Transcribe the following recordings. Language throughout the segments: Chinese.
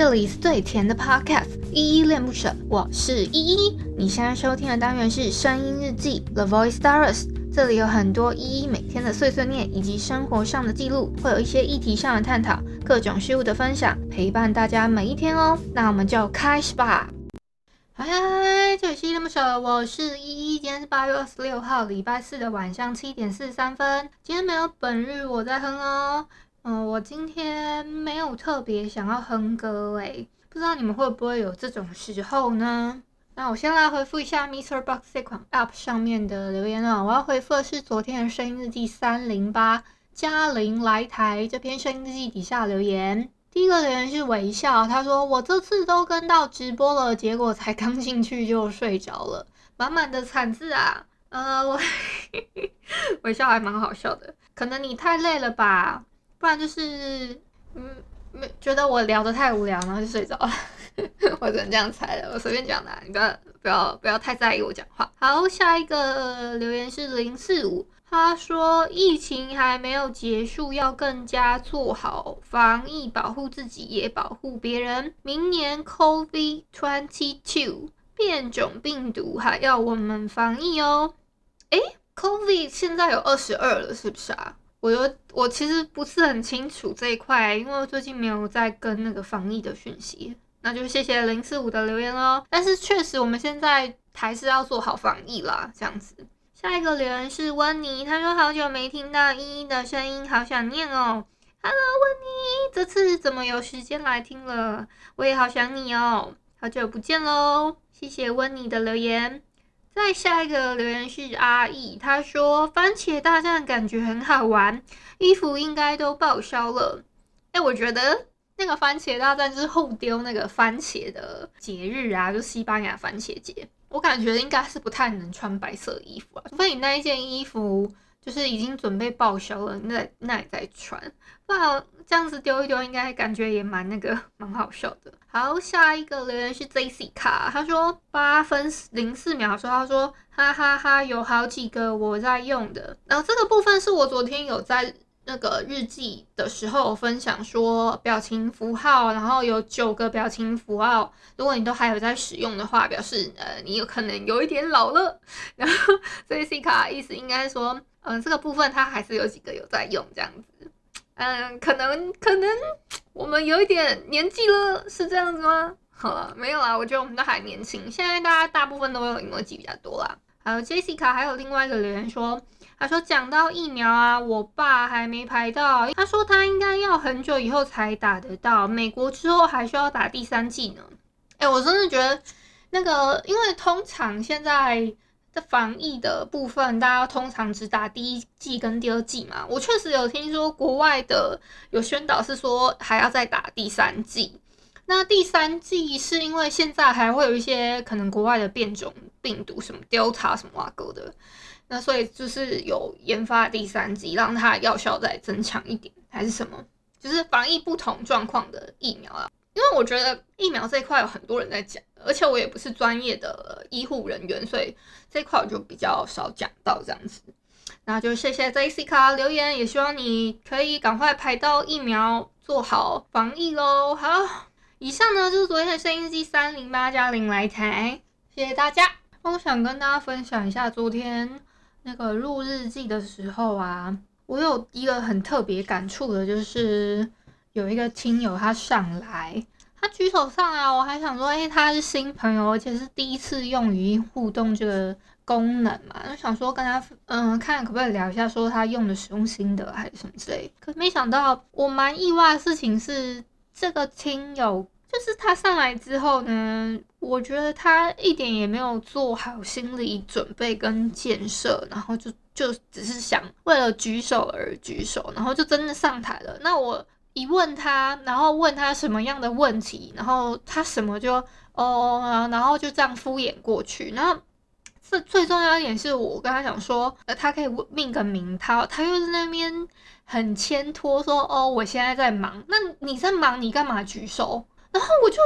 这里是最甜的 Podcast，依依恋不舍，我是依依。你现在收听的单元是声音日记 The Voice Diaries，这里有很多依依每天的碎碎念以及生活上的记录，会有一些议题上的探讨，各种事物的分享，陪伴大家每一天哦。那我们就开始吧。嗨嗨，这里是依恋不舍，我是依依。今天是八月二十六号，礼拜四的晚上七点四十三分。今天没有本日我在哼哦。嗯，我今天没有特别想要哼歌诶，不知道你们会不会有这种时候呢？那我先来回复一下 MixerBox 这款 App 上面的留言啊，我要回复的是昨天的声音日记三零八嘉玲来台这篇声音日记底下留言。第一个留言是微笑，他说我这次都跟到直播了，结果才刚进去就睡着了，满满的惨字啊！呃，我 微笑还蛮好笑的，可能你太累了吧。不然就是，嗯，没觉得我聊得太无聊，然后就睡着了。我只能这样猜了，我随便讲的，你不要不要不要太在意我讲话。好，下一个留言是零四五，他说疫情还没有结束，要更加做好防疫，保护自己也保护别人。明年 COVID twenty two 变种病毒还要我们防疫哦。诶，COVID 现在有二十二了，是不是啊？我有，我其实不是很清楚这一块，因为我最近没有在跟那个防疫的讯息。那就谢谢零四五的留言喽。但是确实，我们现在还是要做好防疫啦，这样子。下一个留言是温妮，他说好久没听到依依的声音，好想念哦。Hello，温妮，这次怎么有时间来听了？我也好想你哦，好久不见喽。谢谢温妮的留言。再下一个留言是阿义，他说番茄大战感觉很好玩，衣服应该都报销了。哎，我觉得那个番茄大战就是后丢那个番茄的节日啊，就西班牙番茄节，我感觉应该是不太能穿白色衣服啊，除非你那一件衣服。就是已经准备报销了，那那也在穿，不然这样子丢一丢，应该感觉也蛮那个，蛮好笑的。好，下一个留言是 JC 卡，他说八分零四秒说，他说哈哈哈，有好几个我在用的，然后这个部分是我昨天有在那个日记的时候分享说表情符号，然后有九个表情符号，如果你都还有在使用的话，表示呃你有可能有一点老了。然后 JC 卡意思应该说。嗯，这个部分他还是有几个有在用这样子，嗯，可能可能我们有一点年纪了，是这样子吗？好了，没有啦，我觉得我们都还年轻。现在大家大部分都有 emoji 比较多啦。还有 Jessica，还有另外一个留言说，他说讲到疫苗啊，我爸还没排到，他说他应该要很久以后才打得到，美国之后还需要打第三剂呢。哎，我真的觉得那个，因为通常现在。在防疫的部分，大家通常只打第一剂跟第二剂嘛。我确实有听说国外的有宣导是说还要再打第三剂。那第三剂是因为现在还会有一些可能国外的变种病毒，什么调查什么挖沟的，那所以就是有研发第三剂，让它药效再增强一点，还是什么？就是防疫不同状况的疫苗啊。因为我觉得疫苗这一块有很多人在讲，而且我也不是专业的医护人员，所以这一块我就比较少讲到这样子。那就谢谢 Jessica 留言，也希望你可以赶快排到疫苗，做好防疫喽。好，以上呢就是昨天的声音日记三零八加零来台，谢谢大家。我想跟大家分享一下昨天那个录日记的时候啊，我有一个很特别感触的，就是。有一个亲友他上来，他举手上来，我还想说，哎，他是新朋友，而且是第一次用语音互动这个功能嘛，就想说跟他，嗯，看可不可以聊一下，说他用的使用心得还是什么之类。可没想到，我蛮意外的事情是，这个亲友就是他上来之后呢，我觉得他一点也没有做好心理准备跟建设，然后就就只是想为了举手而举手，然后就真的上台了。那我。一问他，然后问他什么样的问题，然后他什么就哦，然后就这样敷衍过去。然后最最重要一点是我跟他讲说，呃，他可以命个名，他他又在那边很牵拖说，哦，我现在在忙。那你在忙，你干嘛举手？然后我就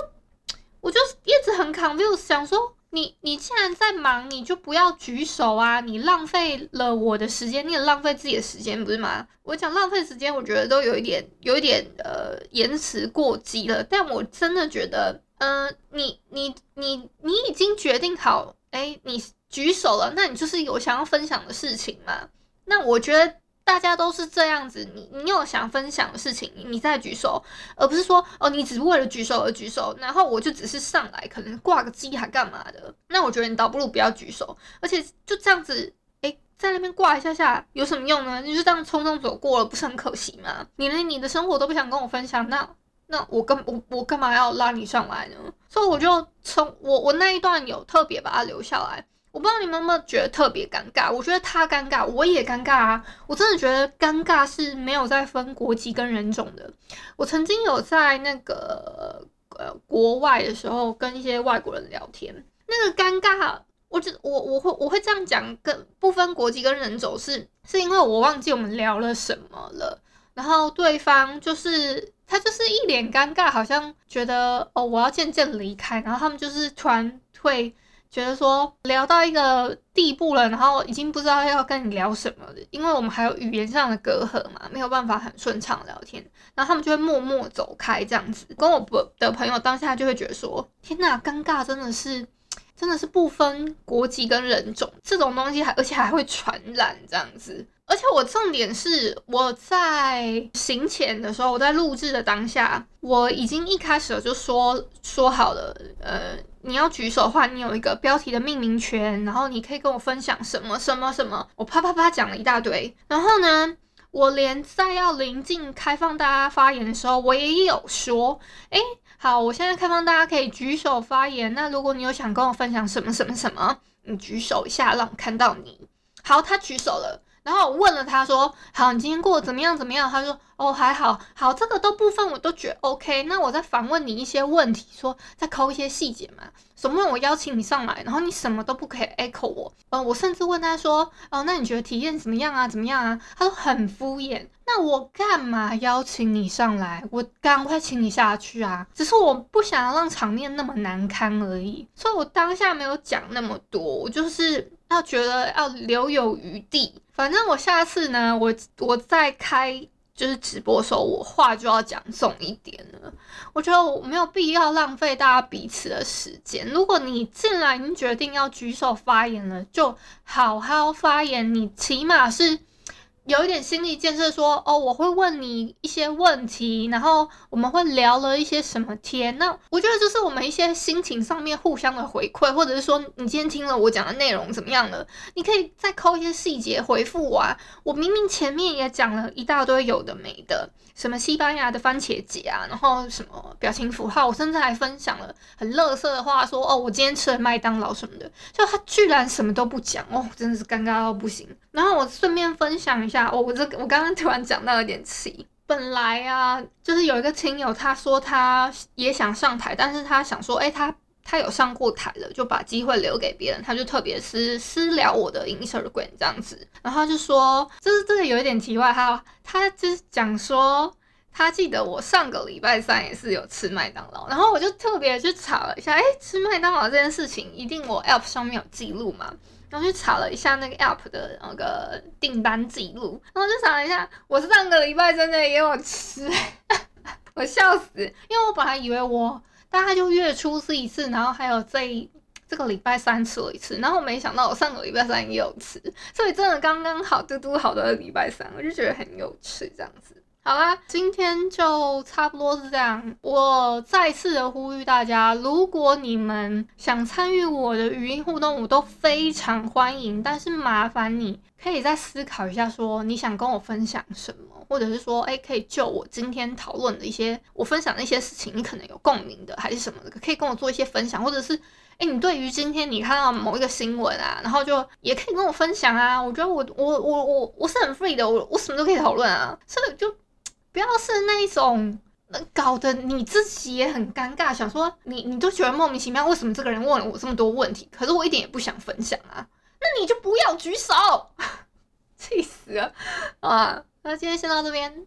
我就一直很 confuse，想说你你既然在忙，你就不要举手啊！你浪费了我的时间，你也浪费自己的时间，不是吗？我讲浪费时间，我觉得都有一点，有一点呃言辞过激了。但我真的觉得，嗯、呃，你你你你已经决定好，哎，你举手了，那你就是有想要分享的事情嘛？那我觉得。大家都是这样子，你你有想分享的事情，你再举手，而不是说哦，你只是为了举手而举手，然后我就只是上来，可能挂个机还干嘛的？那我觉得你倒不如不要举手，而且就这样子，诶，在那边挂一下下有什么用呢？你就这样匆匆走过了，不是很可惜吗？你连你的生活都不想跟我分享，那那我干我我干嘛要拉你上来呢？所以我就从我我那一段有特别把它留下来。我不知道你们有没有觉得特别尴尬？我觉得他尴尬，我也尴尬啊！我真的觉得尴尬是没有在分国籍跟人种的。我曾经有在那个呃国外的时候跟一些外国人聊天，那个尴尬，我只我我会我会这样讲，跟不分国籍跟人种是是因为我忘记我们聊了什么了，然后对方就是他就是一脸尴尬，好像觉得哦我要渐渐离开，然后他们就是突然会。觉得说聊到一个地步了，然后已经不知道要跟你聊什么了，因为我们还有语言上的隔阂嘛，没有办法很顺畅聊天，然后他们就会默默走开这样子。跟我的朋友当下就会觉得说，天哪，尴尬真的是，真的是不分国籍跟人种这种东西还，而且还会传染这样子。而且我重点是，我在行前的时候，我在录制的当下，我已经一开始就说说好了，呃，你要举手的话，你有一个标题的命名权，然后你可以跟我分享什么什么什么，我啪啪啪讲了一大堆。然后呢，我连在要临近开放大家发言的时候，我也有说，诶，好，我现在开放大家可以举手发言。那如果你有想跟我分享什么什么什么，你举手一下，让我看到你。好，他举手了。然后我问了他说：“好，你今天过得怎么样？怎么样？”他说：“哦，还好，好，这个都部分我都觉得 OK。那我再反问你一些问题，说再抠一些细节嘛。什么？我邀请你上来，然后你什么都不可以 echo 我。呃，我甚至问他说：哦，那你觉得体验怎么样啊？怎么样啊？他说很敷衍。那我干嘛邀请你上来？我赶快请你下去啊！只是我不想要让场面那么难堪而已。所以我当下没有讲那么多，我就是要觉得要留有余地。”反正我下次呢，我我再开就是直播的时候，我话就要讲重一点了。我觉得我没有必要浪费大家彼此的时间。如果你进来，你决定要举手发言了，就好好发言。你起码是。有一点心理建设，说哦，我会问你一些问题，然后我们会聊了一些什么天。那我觉得就是我们一些心情上面互相的回馈，或者是说你今天听了我讲的内容怎么样了，你可以再抠一些细节回复我啊。我明明前面也讲了一大堆有的没的，什么西班牙的番茄节啊，然后什么表情符号，我甚至还分享了很乐色的话，说哦，我今天吃了麦当劳什么的，就他居然什么都不讲哦，真的是尴尬到不行。然后我顺便分享一下。哦，我这我刚刚突然讲到有点气。本来啊，就是有一个亲友，他说他也想上台，但是他想说，哎，他他有上过台了，就把机会留给别人。他就特别私私聊我的 Instagram 这样子，然后他就说，就是这个有一点题外话，他就是讲说，他记得我上个礼拜三也是有吃麦当劳，然后我就特别去查了一下，哎，吃麦当劳这件事情，一定我 App 上面有记录嘛。然后去查了一下那个 app 的那个订单记录，然后就查了一下，我上个礼拜真的也有吃，我笑死，因为我本来以为我大概就月初吃一次，然后还有这一这个礼拜三吃了一次，然后我没想到我上个礼拜三也有吃，所以真的刚刚好，嘟嘟好的礼拜三，我就觉得很有趣这样子。好啦，今天就差不多是这样。我再次的呼吁大家，如果你们想参与我的语音互动，我都非常欢迎。但是麻烦你可以再思考一下，说你想跟我分享什么，或者是说，诶，可以就我今天讨论的一些我分享的一些事情，你可能有共鸣的，还是什么的，可以跟我做一些分享，或者是，诶，你对于今天你看到某一个新闻啊，然后就也可以跟我分享啊。我觉得我我我我我是很 free 的，我我什么都可以讨论啊，所以就。不要是那一种，搞得你自己也很尴尬，想说你你都觉得莫名其妙，为什么这个人问了我这么多问题，可是我一点也不想分享啊，那你就不要举手，气死了啊！那今天先到这边。